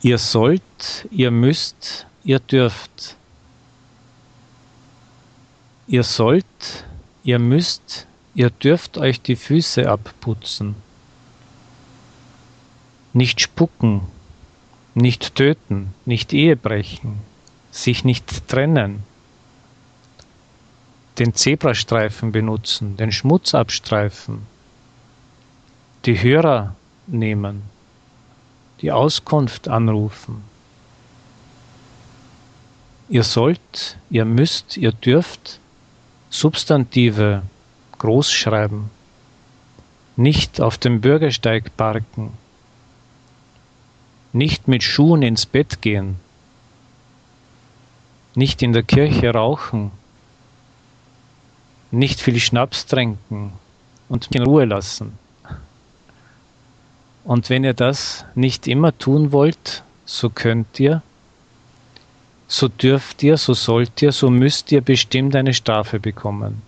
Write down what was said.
Ihr sollt, ihr müsst, ihr dürft. Ihr sollt, ihr müsst, ihr dürft euch die Füße abputzen. Nicht spucken, nicht töten, nicht Ehe brechen, sich nicht trennen, den Zebrastreifen benutzen, den Schmutz abstreifen, die Hörer nehmen, die Auskunft anrufen. Ihr sollt, ihr müsst, ihr dürft Substantive groß schreiben, nicht auf dem Bürgersteig parken, nicht mit Schuhen ins Bett gehen, nicht in der Kirche rauchen, nicht viel Schnaps trinken und in Ruhe lassen. Und wenn ihr das nicht immer tun wollt, so könnt ihr, so dürft ihr, so sollt ihr, so müsst ihr bestimmt eine Strafe bekommen.